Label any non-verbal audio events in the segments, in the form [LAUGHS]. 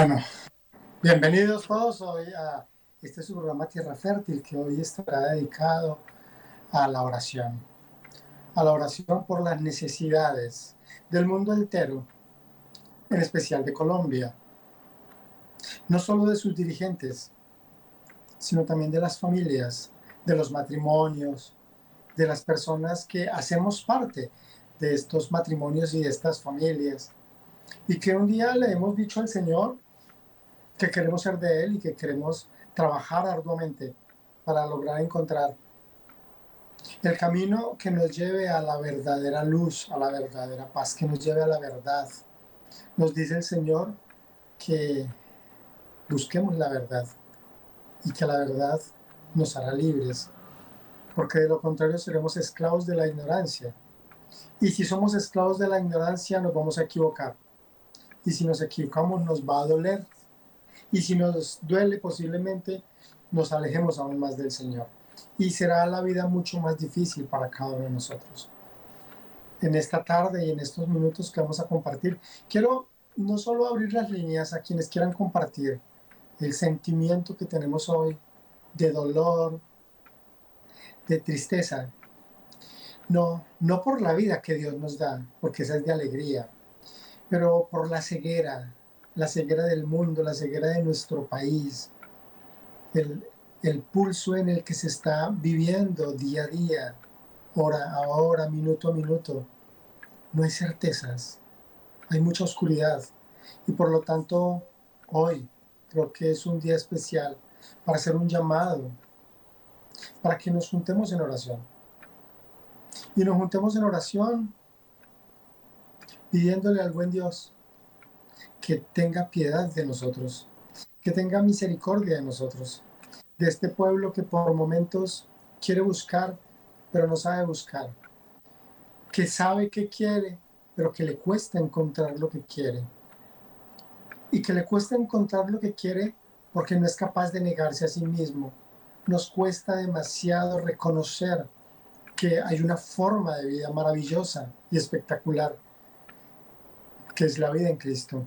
Bueno, bienvenidos todos hoy a este su programa Tierra Fértil que hoy estará dedicado a la oración, a la oración por las necesidades del mundo entero, en especial de Colombia, no solo de sus dirigentes, sino también de las familias, de los matrimonios, de las personas que hacemos parte de estos matrimonios y de estas familias. Y que un día le hemos dicho al Señor que queremos ser de Él y que queremos trabajar arduamente para lograr encontrar el camino que nos lleve a la verdadera luz, a la verdadera paz, que nos lleve a la verdad. Nos dice el Señor que busquemos la verdad y que la verdad nos hará libres, porque de lo contrario seremos esclavos de la ignorancia. Y si somos esclavos de la ignorancia nos vamos a equivocar. Y si nos equivocamos nos va a doler. Y si nos duele posiblemente nos alejemos aún más del Señor. Y será la vida mucho más difícil para cada uno de nosotros. En esta tarde y en estos minutos que vamos a compartir, quiero no solo abrir las líneas a quienes quieran compartir el sentimiento que tenemos hoy de dolor, de tristeza. No, no por la vida que Dios nos da, porque esa es de alegría, pero por la ceguera, la ceguera del mundo, la ceguera de nuestro país, el, el pulso en el que se está viviendo día a día, hora a hora, minuto a minuto. No hay certezas, hay mucha oscuridad y por lo tanto hoy creo que es un día especial para hacer un llamado, para que nos juntemos en oración. Y nos juntemos en oración pidiéndole al buen Dios que tenga piedad de nosotros, que tenga misericordia de nosotros, de este pueblo que por momentos quiere buscar, pero no sabe buscar, que sabe que quiere, pero que le cuesta encontrar lo que quiere y que le cuesta encontrar lo que quiere porque no es capaz de negarse a sí mismo. Nos cuesta demasiado reconocer que hay una forma de vida maravillosa y espectacular, que es la vida en Cristo.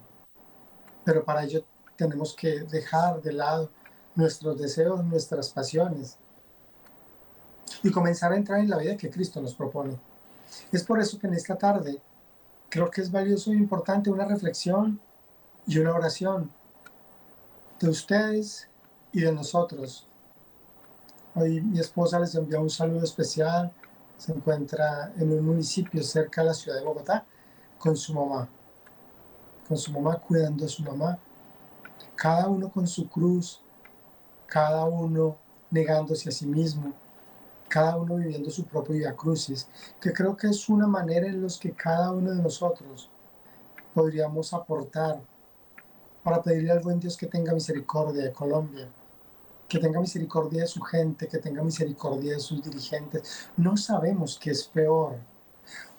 Pero para ello tenemos que dejar de lado nuestros deseos, nuestras pasiones y comenzar a entrar en la vida que Cristo nos propone. Es por eso que en esta tarde creo que es valioso e importante una reflexión y una oración de ustedes y de nosotros. Hoy mi esposa les envió un saludo especial. Se encuentra en un municipio cerca de la ciudad de Bogotá con su mamá. Con su mamá cuidando a su mamá. Cada uno con su cruz. Cada uno negándose a sí mismo. Cada uno viviendo su propio vida crucis. Que creo que es una manera en la que cada uno de nosotros podríamos aportar para pedirle al buen Dios que tenga misericordia de Colombia, que tenga misericordia de su gente, que tenga misericordia de sus dirigentes. No sabemos qué es peor,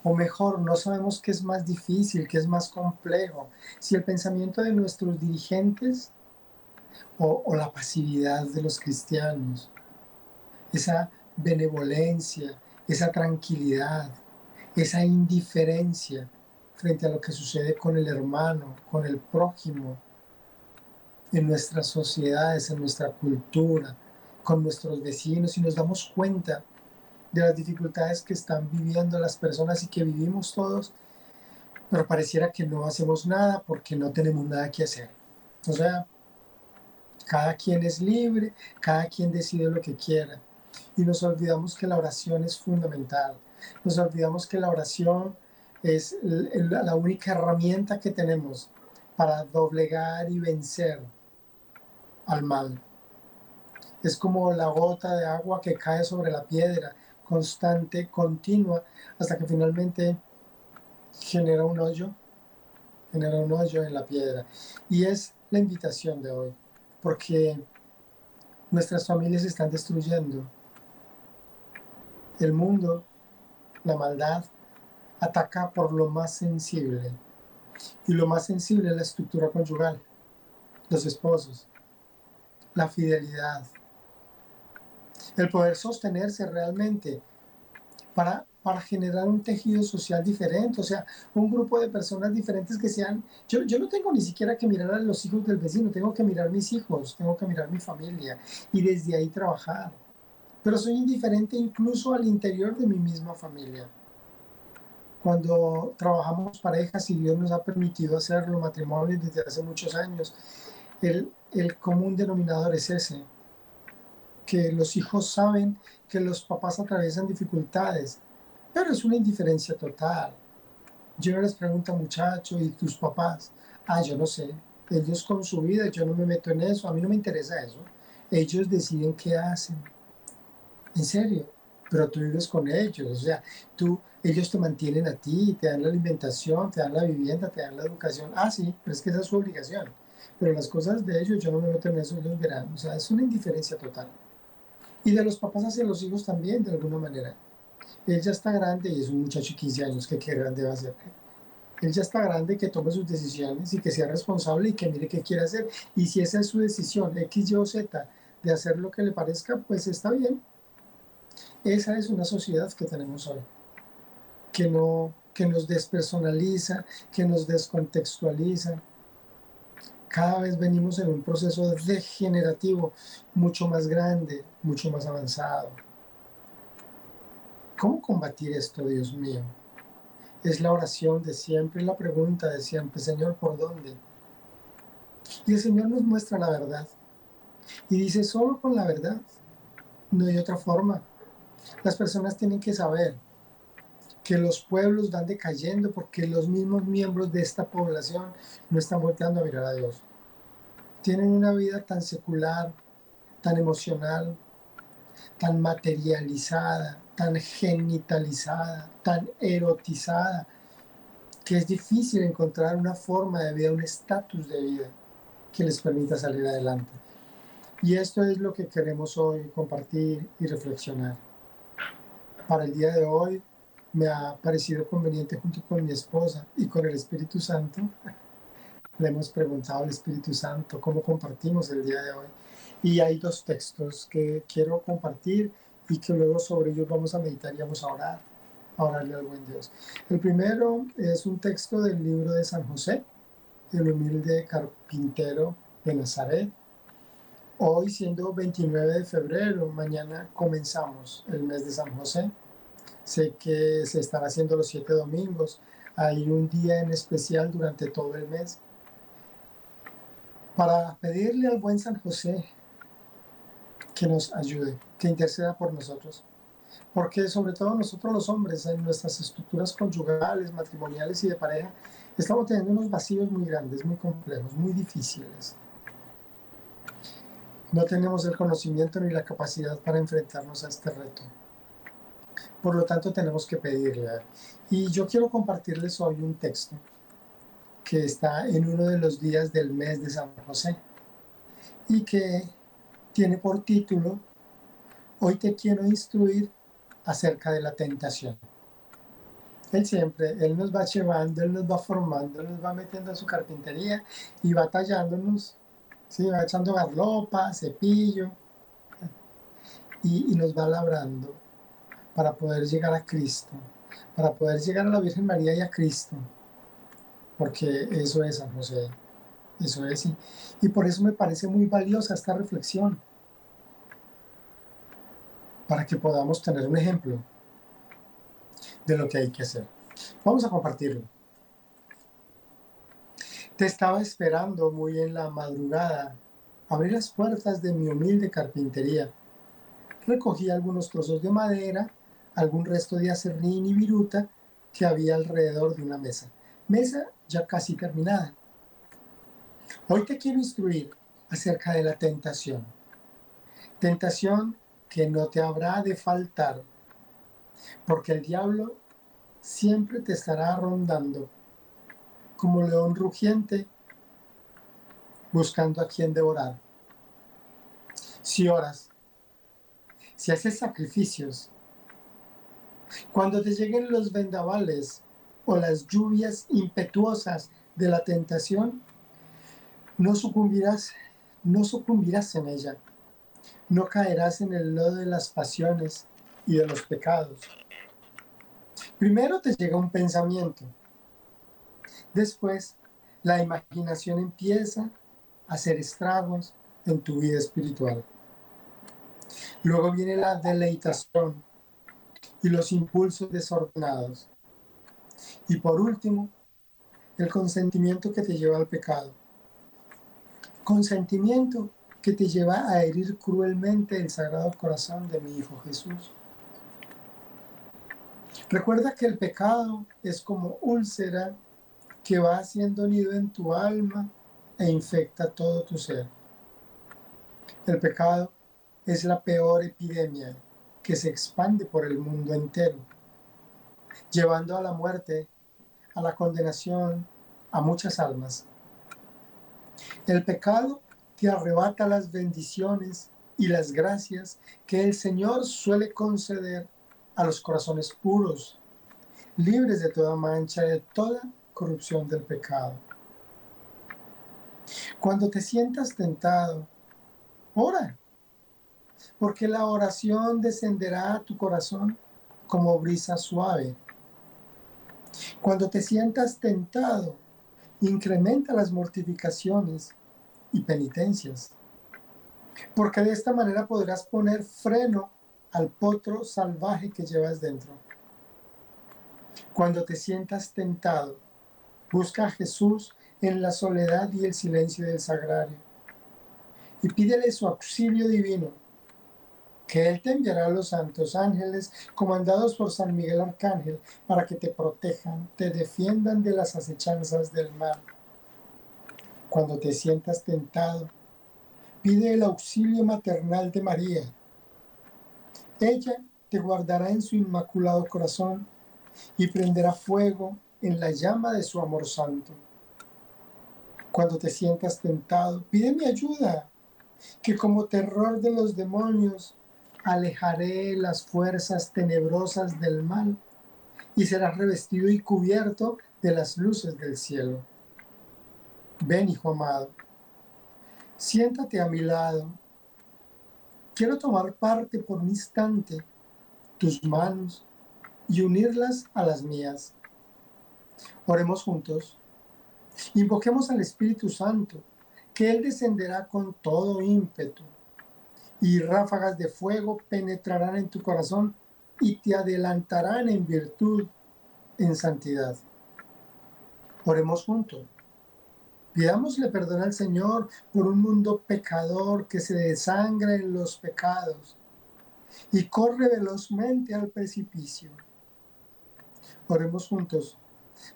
o mejor, no sabemos qué es más difícil, qué es más complejo, si el pensamiento de nuestros dirigentes o, la pasividad de los cristianos, esa benevolencia, esa tranquilidad, esa indiferencia frente a lo que sucede con el hermano, con el prójimo, en nuestras sociedades, en nuestra cultura, con nuestros vecinos y nos damos cuenta de las dificultades que están viviendo las personas y que vivimos todos, pero pareciera que no hacemos nada porque no tenemos nada que hacer. O sea, cada quien es libre, cada quien decide lo que quiera. Y nos olvidamos que la oración es fundamental. Nos olvidamos que la oración es la única herramienta que tenemos para doblegar y vencer al mal. Es como la gota de agua que cae sobre la piedra, constante, continua, hasta que finalmente genera un hoyo, genera un hoyo en la piedra. Y es la invitación de hoy, porque nuestras familias están destruyendo. El mundo, la maldad, ataca por lo más sensible. Y lo más sensible es la estructura conyugal, los esposos la fidelidad, el poder sostenerse realmente para para generar un tejido social diferente, o sea, un grupo de personas diferentes que sean, yo, yo no tengo ni siquiera que mirar a los hijos del vecino, tengo que mirar mis hijos, tengo que mirar mi familia y desde ahí trabajar. Pero soy indiferente incluso al interior de mi misma familia. Cuando trabajamos parejas y Dios nos ha permitido hacerlo, matrimonios desde hace muchos años, el, el común denominador es ese, que los hijos saben que los papás atraviesan dificultades, pero es una indiferencia total. Yo no les pregunto, muchacho, ¿y tus papás? Ah, yo no sé. Ellos con su vida, yo no me meto en eso, a mí no me interesa eso. Ellos deciden qué hacen. En serio, pero tú vives con ellos, o sea, tú, ellos te mantienen a ti, te dan la alimentación, te dan la vivienda, te dan la educación. Ah, sí, pero es que esa es su obligación. Pero las cosas de ellos, yo no me meto en eso, ellos verán. O sea, es una indiferencia total. Y de los papás hacia los hijos también, de alguna manera. Él ya está grande y es un muchacho de 15 años que qué grande va a ser. Él ya está grande, que tome sus decisiones y que sea responsable y que mire qué quiere hacer. Y si esa es su decisión, X, Y o Z, de hacer lo que le parezca, pues está bien. Esa es una sociedad que tenemos hoy, que, no, que nos despersonaliza, que nos descontextualiza. Cada vez venimos en un proceso degenerativo mucho más grande, mucho más avanzado. ¿Cómo combatir esto, Dios mío? Es la oración de siempre, la pregunta de siempre, Señor, ¿por dónde? Y el Señor nos muestra la verdad. Y dice, solo con la verdad, no hay otra forma. Las personas tienen que saber que los pueblos van decayendo porque los mismos miembros de esta población no están volteando a mirar a Dios. Tienen una vida tan secular, tan emocional, tan materializada, tan genitalizada, tan erotizada, que es difícil encontrar una forma de vida, un estatus de vida que les permita salir adelante. Y esto es lo que queremos hoy compartir y reflexionar. Para el día de hoy me ha parecido conveniente junto con mi esposa y con el Espíritu Santo. Le hemos preguntado al Espíritu Santo cómo compartimos el día de hoy. Y hay dos textos que quiero compartir y que luego sobre ellos vamos a meditar y vamos a orar, a orarle al buen Dios. El primero es un texto del libro de San José, el humilde carpintero de Nazaret. Hoy siendo 29 de febrero, mañana comenzamos el mes de San José. Sé que se están haciendo los siete domingos. Hay un día en especial durante todo el mes para pedirle al buen San José que nos ayude, que interceda por nosotros. Porque sobre todo nosotros los hombres, en nuestras estructuras conyugales, matrimoniales y de pareja, estamos teniendo unos vacíos muy grandes, muy complejos, muy difíciles. No tenemos el conocimiento ni la capacidad para enfrentarnos a este reto. Por lo tanto, tenemos que pedirle. Y yo quiero compartirles hoy un texto que está en uno de los días del mes de San José y que tiene por título, Hoy te quiero instruir acerca de la tentación. Él siempre, Él nos va llevando, Él nos va formando, Él nos va metiendo a su carpintería y va tallándonos, ¿sí? va echando garlopa, cepillo, y nos va labrando para poder llegar a Cristo, para poder llegar a la Virgen María y a Cristo, porque eso es San José. Eso es, y, y por eso me parece muy valiosa esta reflexión, para que podamos tener un ejemplo de lo que hay que hacer. Vamos a compartirlo. Te estaba esperando muy en la madrugada. Abrí las puertas de mi humilde carpintería. Recogí algunos trozos de madera, algún resto de acerrín y viruta que había alrededor de una mesa. Mesa ya casi terminada. Hoy te quiero instruir acerca de la tentación. Tentación que no te habrá de faltar, porque el diablo siempre te estará rondando como león rugiente buscando a quien devorar. Si oras, si haces sacrificios, cuando te lleguen los vendavales o las lluvias impetuosas de la tentación, no sucumbirás, no sucumbirás en ella. No caerás en el lodo de las pasiones y de los pecados. Primero te llega un pensamiento. Después, la imaginación empieza a hacer estragos en tu vida espiritual. Luego viene la deleitación y los impulsos desordenados. Y por último, el consentimiento que te lleva al pecado. Consentimiento que te lleva a herir cruelmente el sagrado corazón de mi Hijo Jesús. Recuerda que el pecado es como úlcera que va haciendo nido en tu alma e infecta todo tu ser. El pecado es la peor epidemia que se expande por el mundo entero, llevando a la muerte, a la condenación, a muchas almas. El pecado te arrebata las bendiciones y las gracias que el Señor suele conceder a los corazones puros, libres de toda mancha, de toda corrupción del pecado. Cuando te sientas tentado, ora, porque la oración descenderá a tu corazón como brisa suave. Cuando te sientas tentado, incrementa las mortificaciones y penitencias, porque de esta manera podrás poner freno al potro salvaje que llevas dentro. Cuando te sientas tentado, busca a Jesús en la soledad y el silencio del sagrario y pídele su auxilio divino, que Él te enviará a los santos ángeles comandados por San Miguel Arcángel para que te protejan, te defiendan de las acechanzas del mal. Cuando te sientas tentado, pide el auxilio maternal de María ella te guardará en su inmaculado corazón y prenderá fuego en la llama de su amor santo. Cuando te sientas tentado, pide mi ayuda, que como terror de los demonios alejaré las fuerzas tenebrosas del mal y serás revestido y cubierto de las luces del cielo. Ven, hijo amado, siéntate a mi lado Quiero tomar parte por un instante tus manos y unirlas a las mías. Oremos juntos. Invoquemos al Espíritu Santo, que Él descenderá con todo ímpetu y ráfagas de fuego penetrarán en tu corazón y te adelantarán en virtud, en santidad. Oremos juntos. Pidámosle perdón al Señor por un mundo pecador que se desangra en los pecados y corre velozmente al precipicio. Oremos juntos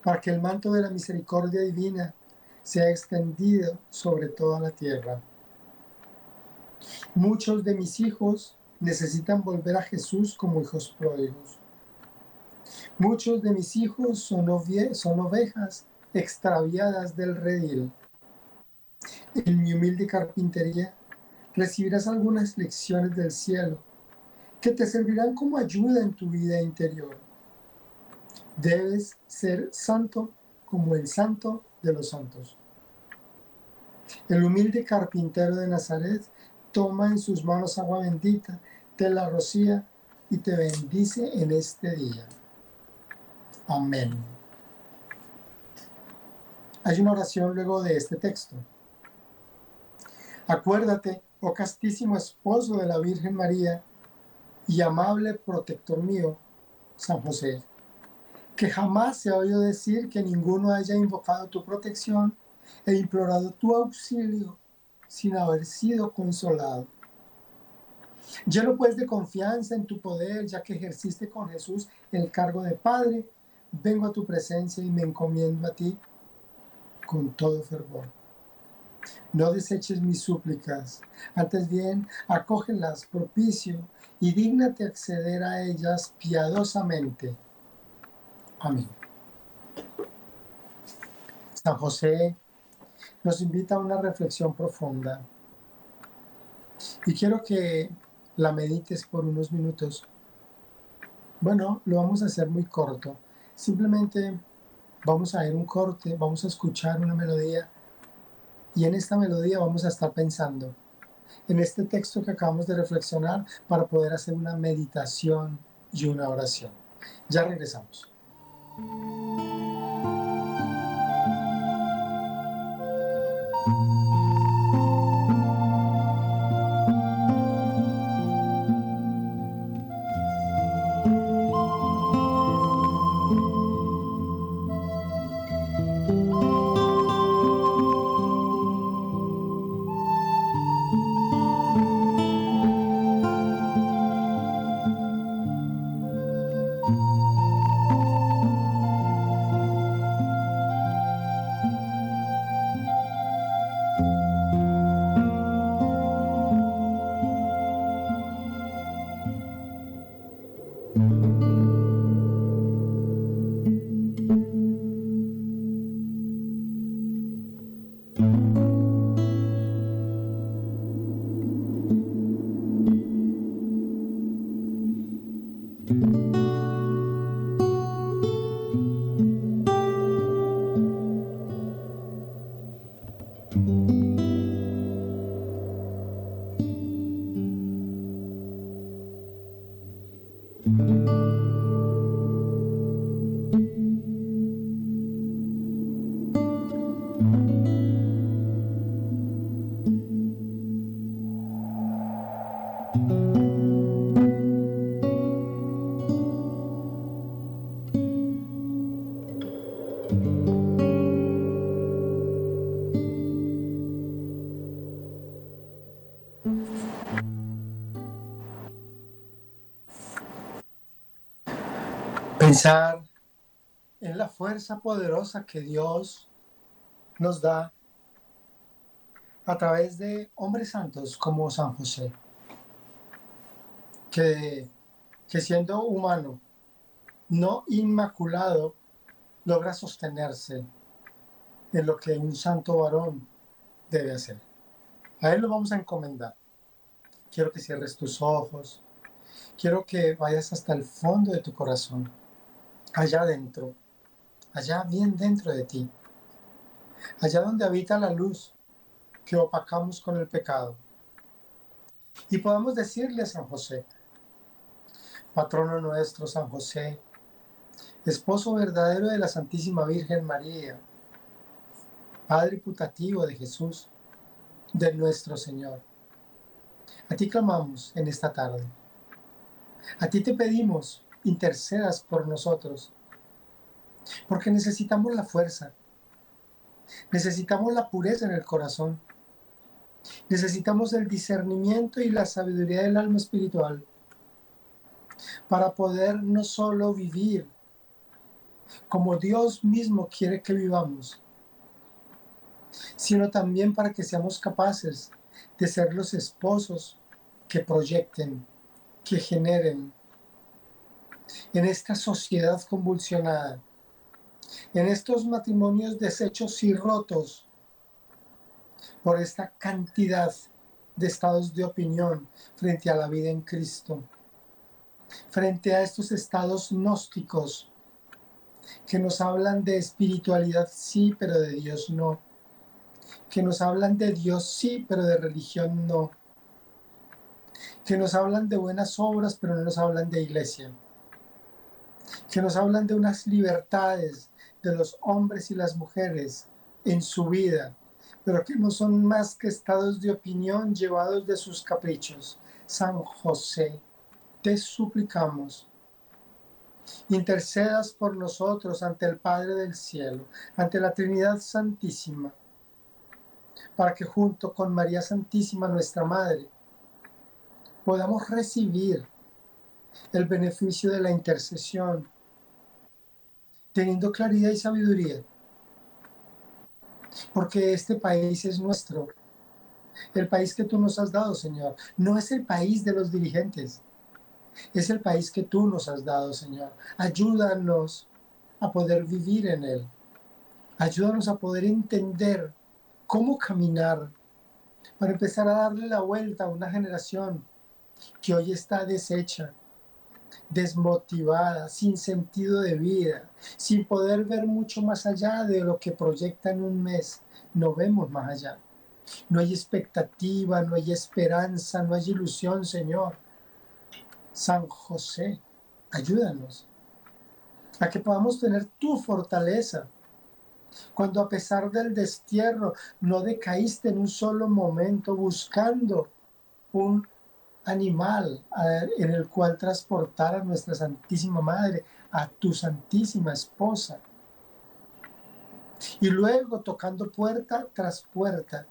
para que el manto de la misericordia divina sea extendido sobre toda la tierra. Muchos de mis hijos necesitan volver a Jesús como hijos pródigos. Muchos de mis hijos son, son ovejas extraviadas del redil. En mi humilde carpintería recibirás algunas lecciones del cielo que te servirán como ayuda en tu vida interior. Debes ser santo como el santo de los santos. El humilde carpintero de Nazaret toma en sus manos agua bendita, te la rocía y te bendice en este día. Amén. Hay una oración luego de este texto. Acuérdate, oh castísimo esposo de la Virgen María y amable protector mío, San José, que jamás se ha oído decir que ninguno haya invocado tu protección e implorado tu auxilio sin haber sido consolado. Lleno pues de confianza en tu poder, ya que ejerciste con Jesús el cargo de Padre, vengo a tu presencia y me encomiendo a ti con todo fervor. No deseches mis súplicas, antes bien, acógelas propicio y dígnate acceder a ellas piadosamente. Amén. San José nos invita a una reflexión profunda y quiero que la medites por unos minutos. Bueno, lo vamos a hacer muy corto. Simplemente vamos a ir un corte, vamos a escuchar una melodía y en esta melodía vamos a estar pensando en este texto que acabamos de reflexionar para poder hacer una meditación y una oración. Ya regresamos. Pensar en la fuerza poderosa que Dios nos da a través de hombres santos como San José, que, que siendo humano, no inmaculado, logra sostenerse en lo que un santo varón debe hacer. A él lo vamos a encomendar. Quiero que cierres tus ojos. Quiero que vayas hasta el fondo de tu corazón allá adentro, allá bien dentro de ti, allá donde habita la luz que opacamos con el pecado. Y podamos decirle a San José, patrono nuestro San José, esposo verdadero de la Santísima Virgen María, Padre putativo de Jesús, de nuestro Señor. A ti clamamos en esta tarde. A ti te pedimos intercedas por nosotros. Porque necesitamos la fuerza, necesitamos la pureza en el corazón, necesitamos el discernimiento y la sabiduría del alma espiritual para poder no solo vivir como Dios mismo quiere que vivamos, sino también para que seamos capaces de ser los esposos que proyecten, que generen, en esta sociedad convulsionada, en estos matrimonios deshechos y rotos por esta cantidad de estados de opinión frente a la vida en Cristo, frente a estos estados gnósticos que nos hablan de espiritualidad sí, pero de Dios no, que nos hablan de Dios sí, pero de religión no, que nos hablan de buenas obras, pero no nos hablan de iglesia que nos hablan de unas libertades de los hombres y las mujeres en su vida, pero que no son más que estados de opinión llevados de sus caprichos. San José, te suplicamos, intercedas por nosotros ante el Padre del Cielo, ante la Trinidad Santísima, para que junto con María Santísima, nuestra Madre, podamos recibir el beneficio de la intercesión teniendo claridad y sabiduría. Porque este país es nuestro. El país que tú nos has dado, Señor. No es el país de los dirigentes. Es el país que tú nos has dado, Señor. Ayúdanos a poder vivir en él. Ayúdanos a poder entender cómo caminar para empezar a darle la vuelta a una generación que hoy está deshecha, desmotivada, sin sentido de vida, sin poder ver mucho más allá de lo que proyecta en un mes. No vemos más allá. No hay expectativa, no hay esperanza, no hay ilusión, Señor. San José, ayúdanos. a que podamos tener tu fortaleza. Cuando a pesar del destierro no decaíste en un solo momento buscando un animal en el cual transportar a nuestra Santísima Madre, a tu Santísima Esposa. Y luego tocando puerta tras puerta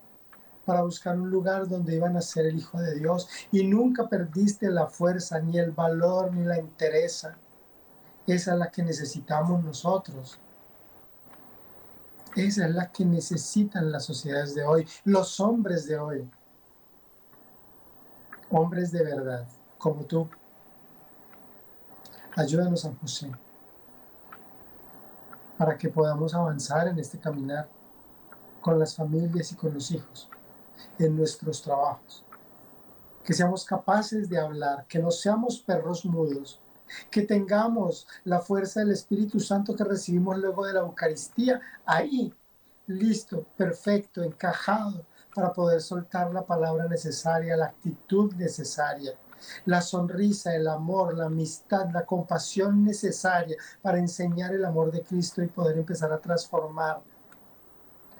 para buscar un lugar donde iban a ser el Hijo de Dios. Y nunca perdiste la fuerza, ni el valor, ni la interesa. Esa es la que necesitamos nosotros. Esa es la que necesitan las sociedades de hoy, los hombres de hoy hombres de verdad, como tú. Ayúdanos, San José, para que podamos avanzar en este caminar con las familias y con los hijos, en nuestros trabajos. Que seamos capaces de hablar, que no seamos perros mudos, que tengamos la fuerza del Espíritu Santo que recibimos luego de la Eucaristía ahí, listo, perfecto, encajado, para poder soltar la palabra necesaria, la actitud necesaria, la sonrisa, el amor, la amistad, la compasión necesaria para enseñar el amor de Cristo y poder empezar a transformar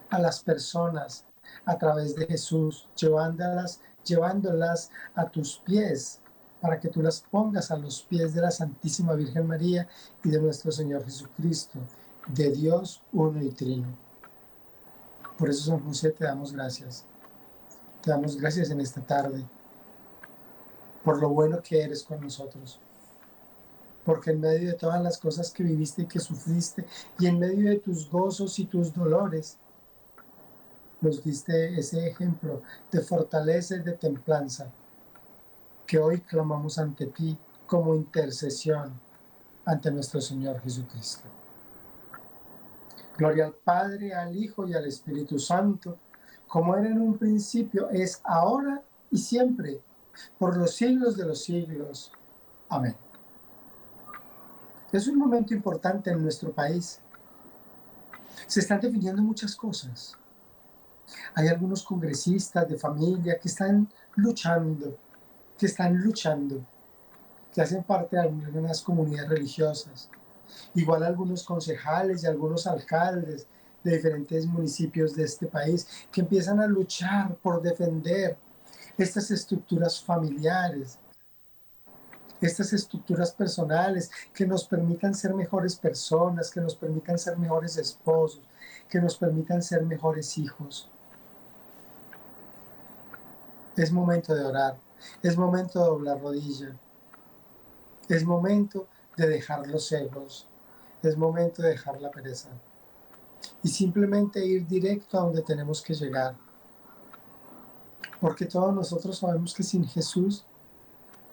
a las personas a través de Jesús, llevándolas, llevándolas a tus pies para que tú las pongas a los pies de la Santísima Virgen María y de nuestro Señor Jesucristo, de Dios uno y trino. Por eso, San José, te damos gracias. Te damos gracias en esta tarde por lo bueno que eres con nosotros. Porque en medio de todas las cosas que viviste y que sufriste, y en medio de tus gozos y tus dolores, nos diste ese ejemplo de fortaleza y de templanza que hoy clamamos ante ti como intercesión ante nuestro Señor Jesucristo. Gloria al Padre, al Hijo y al Espíritu Santo, como era en un principio, es ahora y siempre, por los siglos de los siglos. Amén. Es un momento importante en nuestro país. Se están definiendo muchas cosas. Hay algunos congresistas de familia que están luchando, que están luchando, que hacen parte de algunas comunidades religiosas igual algunos concejales y algunos alcaldes de diferentes municipios de este país que empiezan a luchar por defender estas estructuras familiares, estas estructuras personales que nos permitan ser mejores personas, que nos permitan ser mejores esposos, que nos permitan ser mejores hijos. Es momento de orar, es momento de doblar rodilla, es momento de dejar los egos. Es momento de dejar la pereza. Y simplemente ir directo a donde tenemos que llegar. Porque todos nosotros sabemos que sin Jesús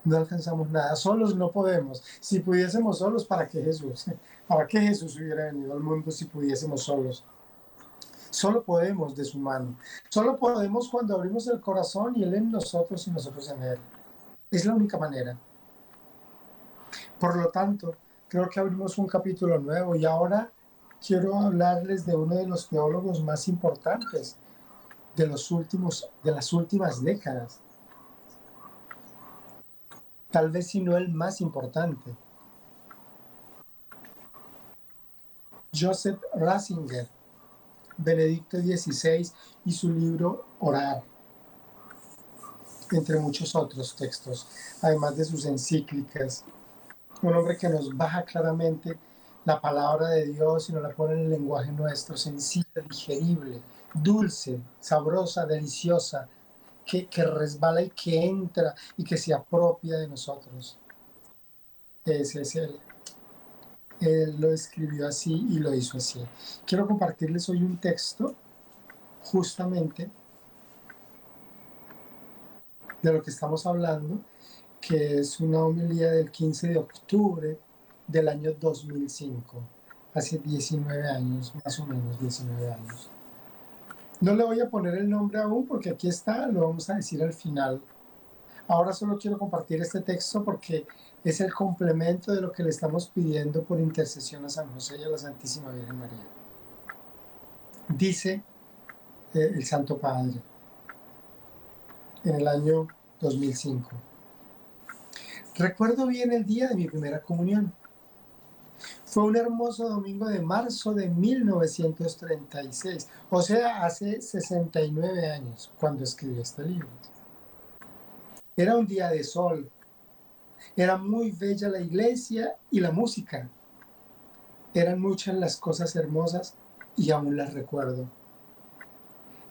no alcanzamos nada. Solos no podemos. Si pudiésemos solos, ¿para qué Jesús? [LAUGHS] ¿Para qué Jesús hubiera venido al mundo si pudiésemos solos? Solo podemos de su mano. Solo podemos cuando abrimos el corazón y Él en nosotros y nosotros en Él. Es la única manera. Por lo tanto, creo que abrimos un capítulo nuevo y ahora quiero hablarles de uno de los teólogos más importantes de, los últimos, de las últimas décadas. Tal vez si no el más importante. Joseph Ratzinger, Benedicto XVI y su libro Orar, entre muchos otros textos, además de sus encíclicas un hombre que nos baja claramente la palabra de Dios y nos la pone en el lenguaje nuestro, sencilla, digerible, dulce, sabrosa, deliciosa, que, que, resbala y que entra y que se apropia de nosotros. Ese es él. Él lo escribió así y lo hizo así. Quiero compartirles hoy un texto justamente de lo que estamos hablando que es una homilía del 15 de octubre del año 2005, hace 19 años, más o menos 19 años. No le voy a poner el nombre aún porque aquí está, lo vamos a decir al final. Ahora solo quiero compartir este texto porque es el complemento de lo que le estamos pidiendo por intercesión a San José y a la Santísima Virgen María. Dice eh, el Santo Padre en el año 2005. Recuerdo bien el día de mi primera comunión. Fue un hermoso domingo de marzo de 1936, o sea, hace 69 años cuando escribí este libro. Era un día de sol. Era muy bella la iglesia y la música. Eran muchas las cosas hermosas y aún las recuerdo.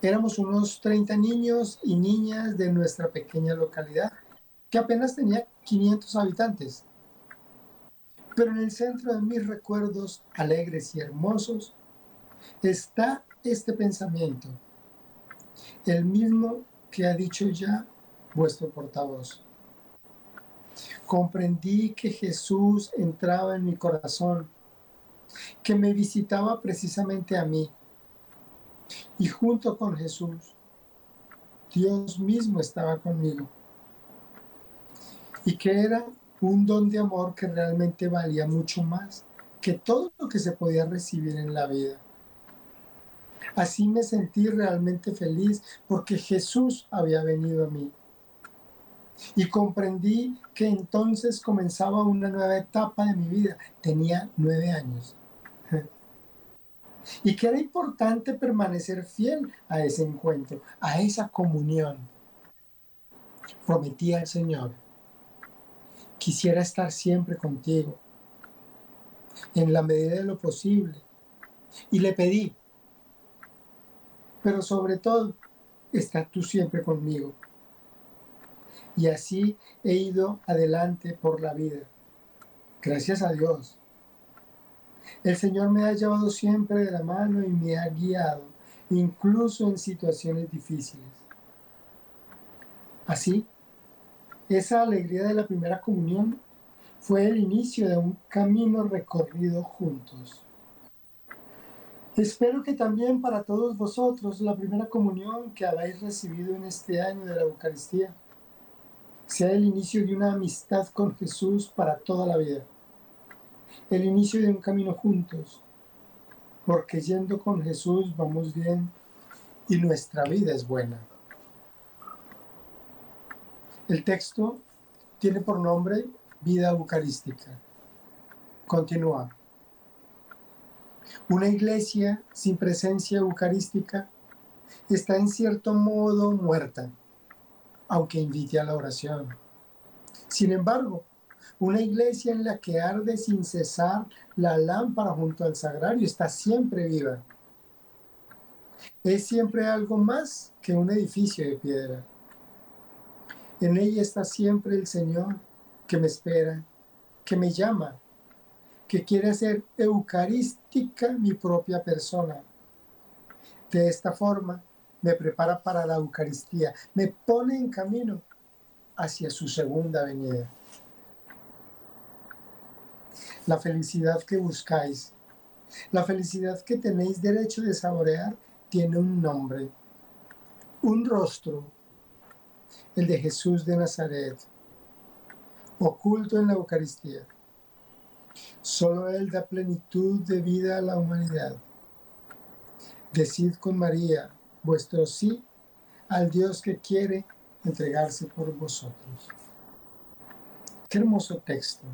Éramos unos 30 niños y niñas de nuestra pequeña localidad, que apenas tenía 500 habitantes. Pero en el centro de mis recuerdos alegres y hermosos está este pensamiento, el mismo que ha dicho ya vuestro portavoz. Comprendí que Jesús entraba en mi corazón, que me visitaba precisamente a mí. Y junto con Jesús, Dios mismo estaba conmigo. Y que era un don de amor que realmente valía mucho más que todo lo que se podía recibir en la vida. Así me sentí realmente feliz porque Jesús había venido a mí. Y comprendí que entonces comenzaba una nueva etapa de mi vida. Tenía nueve años. [LAUGHS] Y que era importante permanecer fiel a ese encuentro, a esa comunión. Prometí al Señor Quisiera estar siempre contigo, en la medida de lo posible. Y le pedí, pero sobre todo, está tú siempre conmigo. Y así he ido adelante por la vida. Gracias a Dios. El Señor me ha llevado siempre de la mano y me ha guiado, incluso en situaciones difíciles. Así esa alegría de la primera comunión fue el inicio de un camino recorrido juntos. Espero que también para todos vosotros la primera comunión que habéis recibido en este año de la Eucaristía sea el inicio de una amistad con Jesús para toda la vida. El inicio de un camino juntos, porque yendo con Jesús vamos bien y nuestra vida es buena. El texto tiene por nombre Vida Eucarística. Continúa. Una iglesia sin presencia eucarística está en cierto modo muerta, aunque invite a la oración. Sin embargo, una iglesia en la que arde sin cesar la lámpara junto al sagrario está siempre viva. Es siempre algo más que un edificio de piedra. En ella está siempre el Señor que me espera, que me llama, que quiere hacer eucarística mi propia persona. De esta forma me prepara para la Eucaristía, me pone en camino hacia su segunda venida. La felicidad que buscáis, la felicidad que tenéis derecho de saborear, tiene un nombre, un rostro el de Jesús de Nazaret, oculto en la Eucaristía. Solo Él da plenitud de vida a la humanidad. Decid con María vuestro sí al Dios que quiere entregarse por vosotros. Qué hermoso texto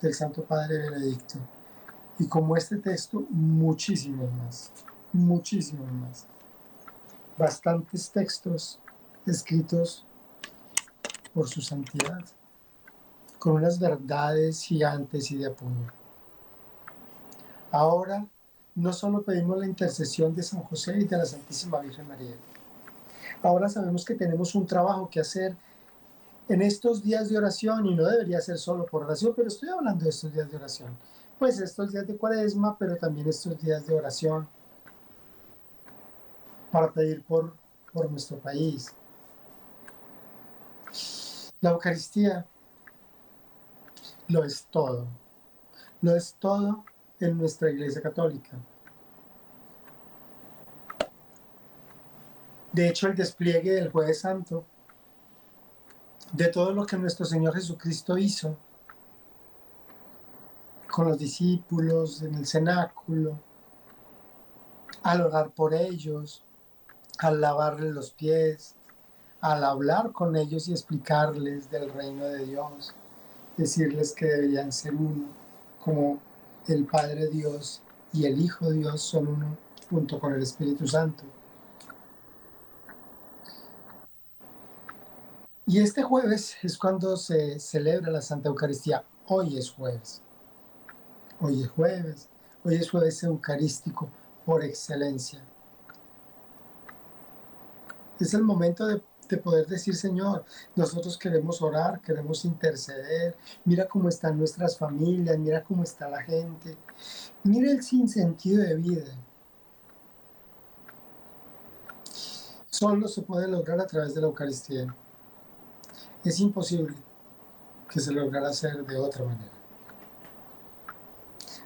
del Santo Padre Benedicto. Y como este texto, muchísimos más, muchísimos más. Bastantes textos escritos por su santidad, con unas verdades gigantes y de apuño. Ahora no solo pedimos la intercesión de San José y de la Santísima Virgen María, ahora sabemos que tenemos un trabajo que hacer en estos días de oración y no debería ser solo por oración, pero estoy hablando de estos días de oración. Pues estos días de cuaresma, pero también estos días de oración para pedir por, por nuestro país, la Eucaristía lo es todo. Lo es todo en nuestra Iglesia Católica. De hecho, el despliegue del Jueves Santo, de todo lo que nuestro Señor Jesucristo hizo con los discípulos en el cenáculo, al orar por ellos, al lavarles los pies, al hablar con ellos y explicarles del reino de Dios, decirles que deberían ser uno, como el Padre Dios y el Hijo Dios son uno junto con el Espíritu Santo. Y este jueves es cuando se celebra la Santa Eucaristía. Hoy es jueves. Hoy es jueves. Hoy es jueves eucarístico por excelencia. Es el momento de, poder decir, Señor, nosotros queremos orar, queremos interceder. Mira cómo están nuestras familias, mira cómo está la gente. Mira el sinsentido de vida. Solo se puede lograr a través de la Eucaristía. Es imposible que se lograra hacer de otra manera.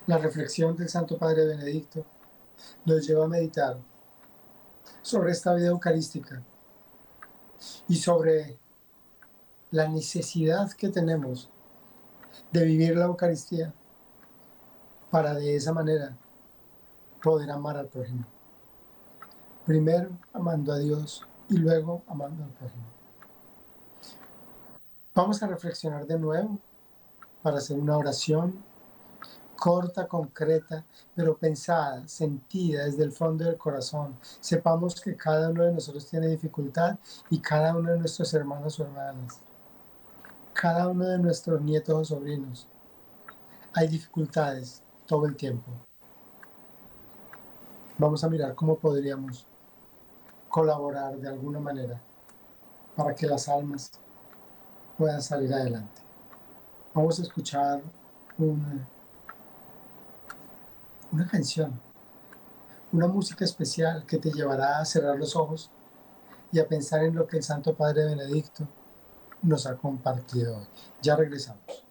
La reflexión del Santo Padre Benedicto nos lleva a meditar sobre esta vida eucarística y sobre la necesidad que tenemos de vivir la Eucaristía para de esa manera poder amar al prójimo. Primero amando a Dios y luego amando al prójimo. Vamos a reflexionar de nuevo para hacer una oración corta, concreta, pero pensada, sentida desde el fondo del corazón. Sepamos que cada uno de nosotros tiene dificultad y cada uno de nuestros hermanos o hermanas, cada uno de nuestros nietos o sobrinos. Hay dificultades todo el tiempo. Vamos a mirar cómo podríamos colaborar de alguna manera para que las almas puedan salir adelante. Vamos a escuchar una, una canción, una música especial que te llevará a cerrar los ojos y a pensar en lo que el Santo Padre Benedicto nos ha compartido hoy. Ya regresamos.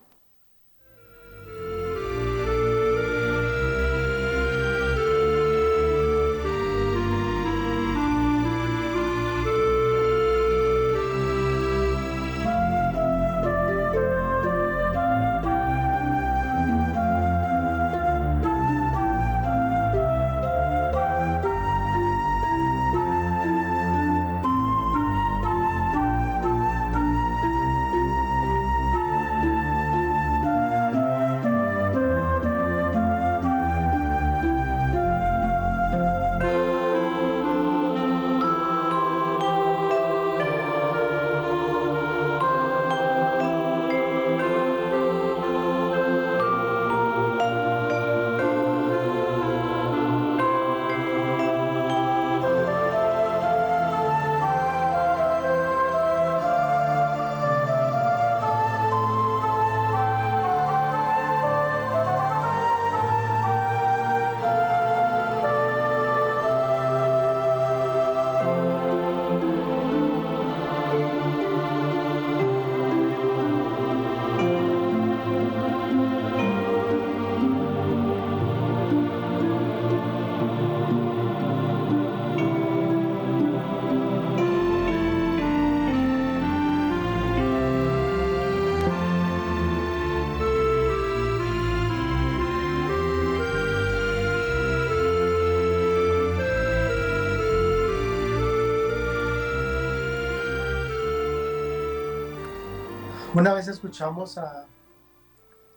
Una vez escuchamos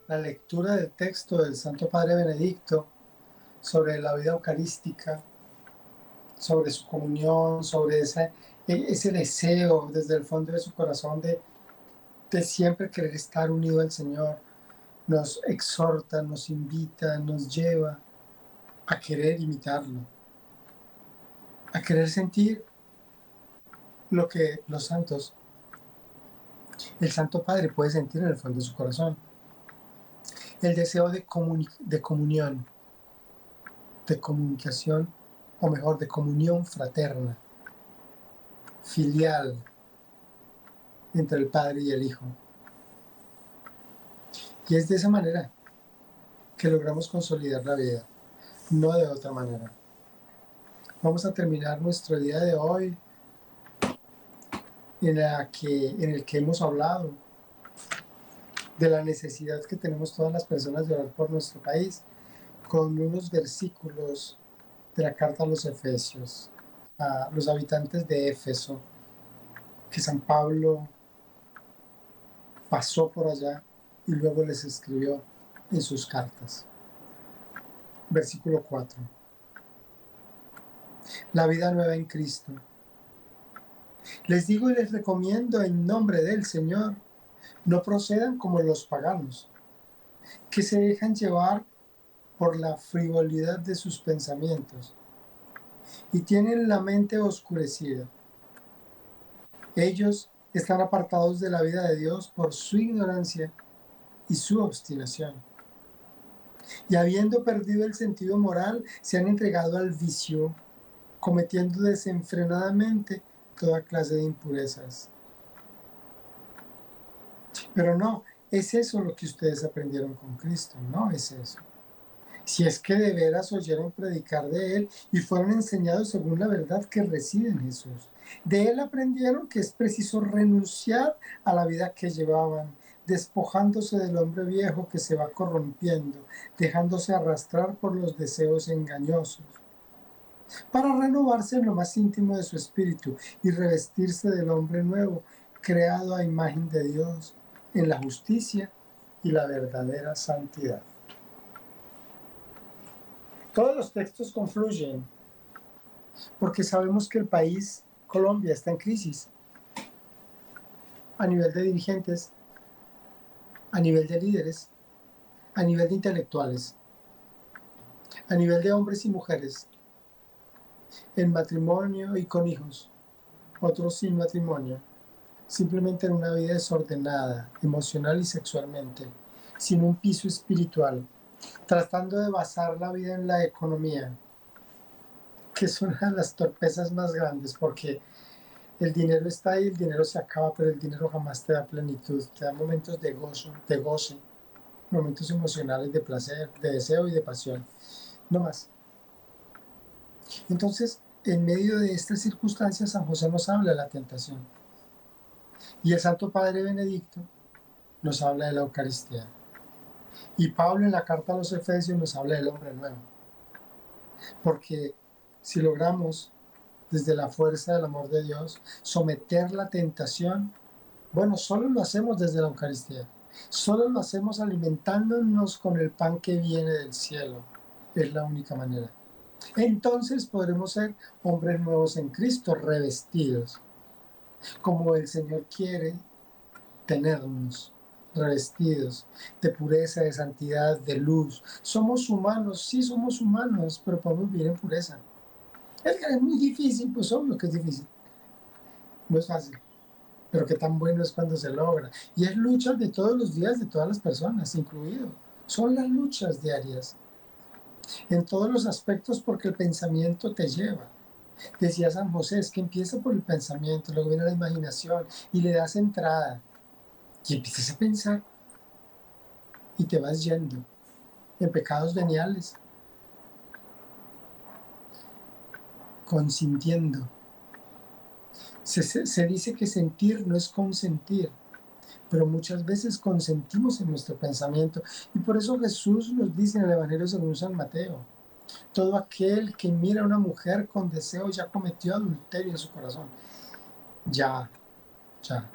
la lectura del texto del Santo Padre Benedicto sobre la vida eucarística, sobre su comunión, sobre ese, ese deseo desde el fondo de su corazón de siempre querer estar unido al Señor. Nos exhorta, nos invita, nos lleva a querer imitarlo, a querer sentir lo que los santos el Santo Padre puede sentir en el fondo de su corazón. El deseo de, comunión, de comunicación, o mejor, de comunión fraterna, filial, entre el Padre y el Hijo. Y es de esa manera que logramos consolidar la vida, no de otra manera. Vamos a terminar nuestro día de hoy en, la que, en el que hemos hablado de la necesidad que tenemos todas las personas de orar por nuestro país, con unos versículos de la carta a los Efesios, a los habitantes de Éfeso, que San Pablo pasó por allá y luego les escribió en sus cartas. versículo 4. La vida nueva en Cristo. Les digo y les recomiendo en nombre del Señor, no procedan como los paganos, que se dejan llevar por la frivolidad de sus pensamientos y tienen la mente oscurecida. Ellos están apartados de la vida de Dios por su ignorancia y su obstinación. Y habiendo perdido el sentido moral, se han entregado al vicio, cometiendo desenfrenadamente toda clase de impurezas. Pero no, es eso lo que ustedes aprendieron con Cristo, no es eso. Si es que de veras oyeron predicar de Él y fueron enseñados según la verdad que reside en Jesús. De Él aprendieron que es preciso renunciar a la vida que llevaban, despojándose del hombre viejo que se va corrompiendo, dejándose arrastrar por los deseos engañosos para renovarse en lo más íntimo de su espíritu y revestirse del hombre nuevo, creado a imagen de Dios, en la justicia y la verdadera santidad. Todos los textos confluyen porque sabemos que el país, Colombia, está en crisis a nivel de dirigentes, a nivel de líderes, a nivel de intelectuales, a nivel de hombres y mujeres, en matrimonio y con hijos, otros sin matrimonio, simplemente en una vida desordenada, emocional y sexualmente, sin un piso espiritual, tratando de basar la vida en la economía, que es una de las torpezas más grandes, porque el dinero está ahí, el dinero se acaba, pero el dinero jamás te da plenitud, te da momentos de gozo, de goce, momentos emocionales de placer, de deseo y de pasión, no más. Entonces, en medio de estas circunstancias, San José nos habla de la tentación. Y el Santo Padre Benedicto nos habla de la Eucaristía. Y Pablo en la carta a los Efesios nos habla del hombre nuevo. Porque si logramos, desde la fuerza del amor de Dios, someter la tentación, bueno, solo lo hacemos desde la Eucaristía. Solo lo hacemos alimentándonos con el pan que viene del cielo. Es la única manera. Entonces podremos ser hombres nuevos en Cristo, revestidos, como el Señor quiere tenernos revestidos de pureza, de santidad, de luz. Somos humanos, sí somos humanos, pero podemos vivir en pureza. Es muy difícil, pues obvio que es difícil. No es fácil, pero qué tan bueno es cuando se logra. Y es lucha de todos los días de todas las personas, incluido. Son las luchas diarias en todos los aspectos porque el pensamiento te lleva. Decía San José, es que empieza por el pensamiento, luego viene la imaginación y le das entrada y empiezas a pensar y te vas yendo en pecados veniales, consintiendo. Se, se dice que sentir no es consentir pero muchas veces consentimos en nuestro pensamiento. Y por eso Jesús nos dice en el Evangelio según San Mateo, todo aquel que mira a una mujer con deseo ya cometió adulterio en su corazón. Ya, ya.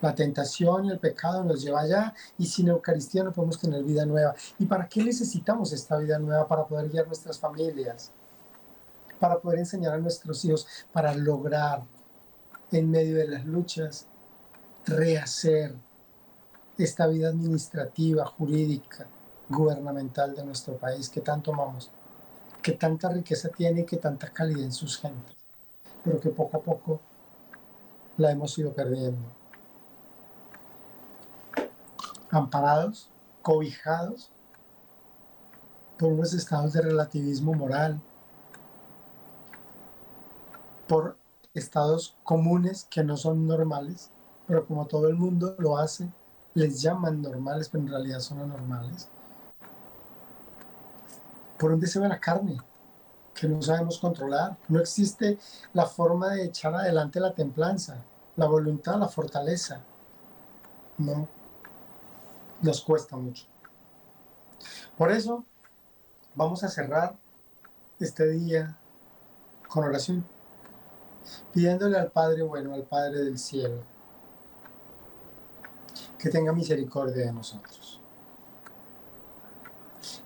La tentación y el pecado nos lleva allá y sin Eucaristía no podemos tener vida nueva. ¿Y para qué necesitamos esta vida nueva? Para poder guiar nuestras familias, para poder enseñar a nuestros hijos, para lograr en medio de las luchas rehacer esta vida administrativa, jurídica, gubernamental de nuestro país que tanto amamos, que tanta riqueza tiene y que tanta calidad en sus gentes, pero que poco a poco la hemos ido perdiendo. Amparados, cobijados por unos estados de relativismo moral, por estados comunes que no son normales, pero como todo el mundo lo hace, les llaman normales, pero en realidad son anormales. Por un deseo de la carne, que no sabemos controlar. No existe la forma de echar adelante la templanza, la voluntad, la fortaleza. No, nos cuesta mucho. Por eso vamos a cerrar este día con oración, pidiéndole al Padre bueno, al Padre del cielo, que tenga misericordia de nosotros.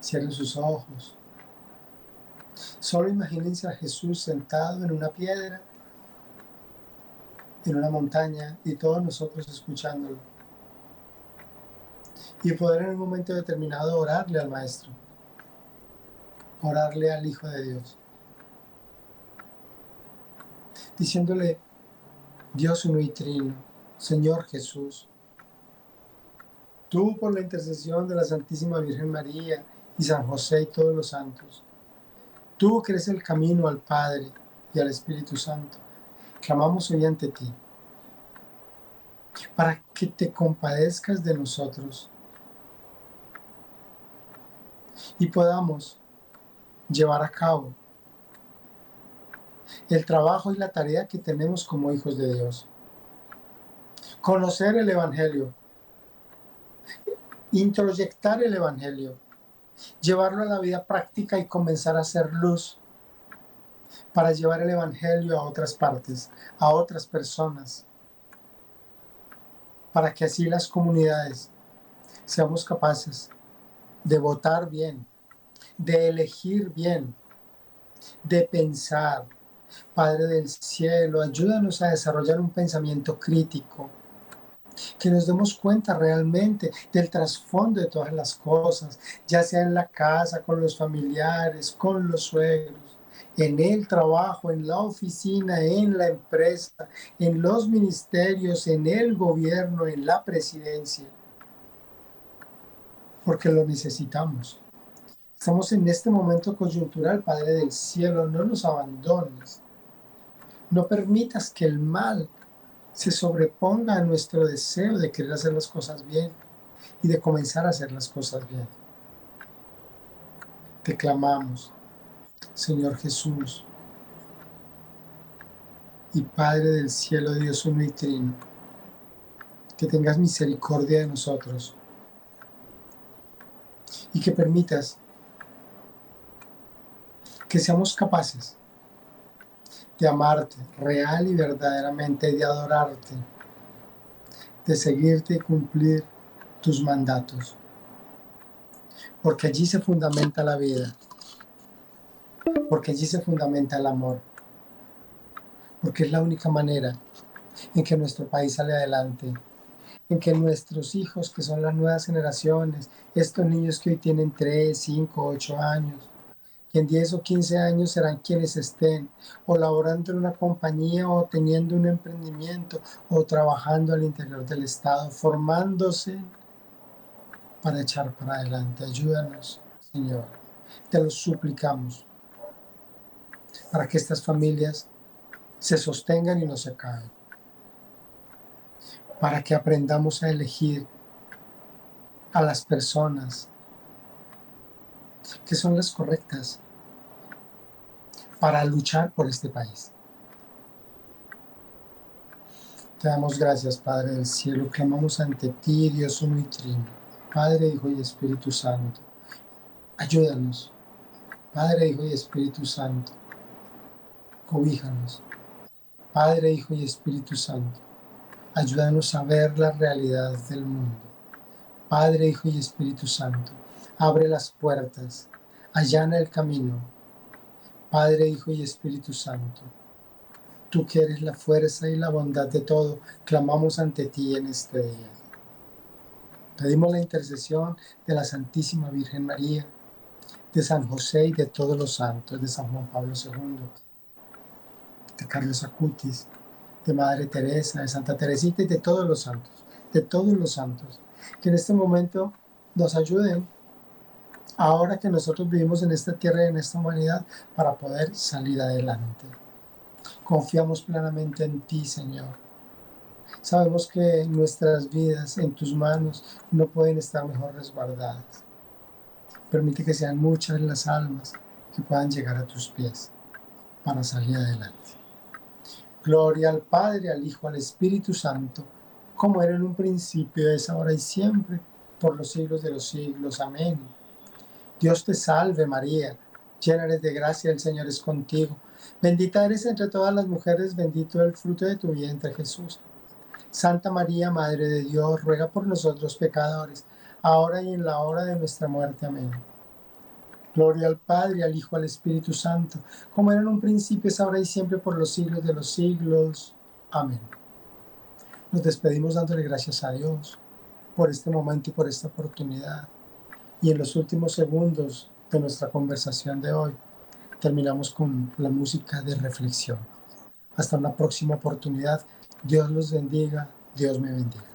Cierren sus ojos Solo imagínense a Jesús sentado en una piedra, en una montaña, y todos nosotros escuchándolo. Y poder en un momento determinado orarle al Maestro, orarle al Hijo de Dios, diciéndole, Dios uno y trino, Señor Jesús, tú por la intercesión de la Santísima Virgen María y San José y todos los santos, tú que eres el camino al Padre y al Espíritu Santo, clamamos hoy ante ti para que te compadezcas de nosotros y podamos llevar a cabo el trabajo y la tarea que tenemos como hijos de Dios. Conocer el Evangelio, introyectar el Evangelio, llevarlo a la vida práctica y comenzar a hacer luz para llevar el Evangelio a otras partes, a otras personas, para que así las comunidades seamos capaces de votar bien, de elegir bien, de pensar. Padre del cielo, ayúdanos a desarrollar un pensamiento crítico, que nos demos cuenta realmente del trasfondo de todas las cosas, ya sea en la casa, con los familiares, con los suegros, en el trabajo, en la oficina, en la empresa, en los ministerios, en el gobierno, en la presidencia, porque lo necesitamos. Estamos en este momento coyuntural, Padre del Cielo, no nos abandones. No permitas que el mal se sobreponga a nuestro deseo de querer hacer las cosas bien y de comenzar a hacer las cosas bien. Te clamamos, Señor Jesús y Padre del cielo, Dios uno y trino, que tengas misericordia de nosotros y que permitas que seamos capaces de amarte real y verdaderamente, de adorarte, de seguirte y cumplir tus mandatos. Porque allí se fundamenta la vida, porque allí se fundamenta el amor, porque es la única manera en que nuestro país sale adelante, en que nuestros hijos, que son las nuevas generaciones, estos niños que hoy tienen 3, 5, 8 años, que en 10 o 15 años serán quienes estén o laborando en una compañía o teniendo un emprendimiento o trabajando al interior del Estado, formándose para echar para adelante. Ayúdanos, Señor. Te lo suplicamos para que estas familias se sostengan y no se caen. Para que aprendamos a elegir a las personas que son las correctas para luchar por este país. Te damos gracias, Padre del cielo. Clamamos ante ti, Dios uno trino, Padre, Hijo y Espíritu Santo. Ayúdanos, Padre, Hijo y Espíritu Santo. Cobíjanos, Padre, Hijo y Espíritu Santo. Ayúdanos a ver la realidad del mundo. Padre, Hijo y Espíritu Santo Abre las puertas, allana el camino. Padre, Hijo y Espíritu Santo, tú que eres la fuerza y la bondad de todo, clamamos ante ti en este día. Pedimos la intercesión de la Santísima Virgen María, de San José y de todos los santos, de San Juan Pablo II, de Carlos Acutis, de Madre Teresa, de Santa Teresita y de todos los santos, de todos los santos, que en este momento nos ayuden ahora que nosotros vivimos en esta tierra y en esta humanidad para poder salir adelante. Confiamos plenamente en ti, Señor. Sabemos que nuestras vidas en tus manos no pueden estar mejor resguardadas. Permite que sean muchas las almas que puedan llegar a tus pies para salir adelante. Gloria al Padre, al Hijo, al Espíritu Santo, como era en un principio, es ahora y siempre, por los siglos de los siglos. Amén. Dios te salve María, llena eres de gracia, el Señor es contigo. Bendita eres entre todas las mujeres, bendito el fruto de tu vientre Jesús. Santa María, Madre de Dios, ruega por nosotros pecadores, ahora y en la hora de nuestra muerte. Amén. Gloria al Padre, al Hijo, al Espíritu Santo, como era en un principio, es ahora y siempre, por los siglos de los siglos. Amén. Nos despedimos dándole gracias a Dios por este momento y por esta oportunidad. Y en los últimos segundos de nuestra conversación de hoy, terminamos con la música de reflexión. Hasta una próxima oportunidad. Dios los bendiga. Dios me bendiga.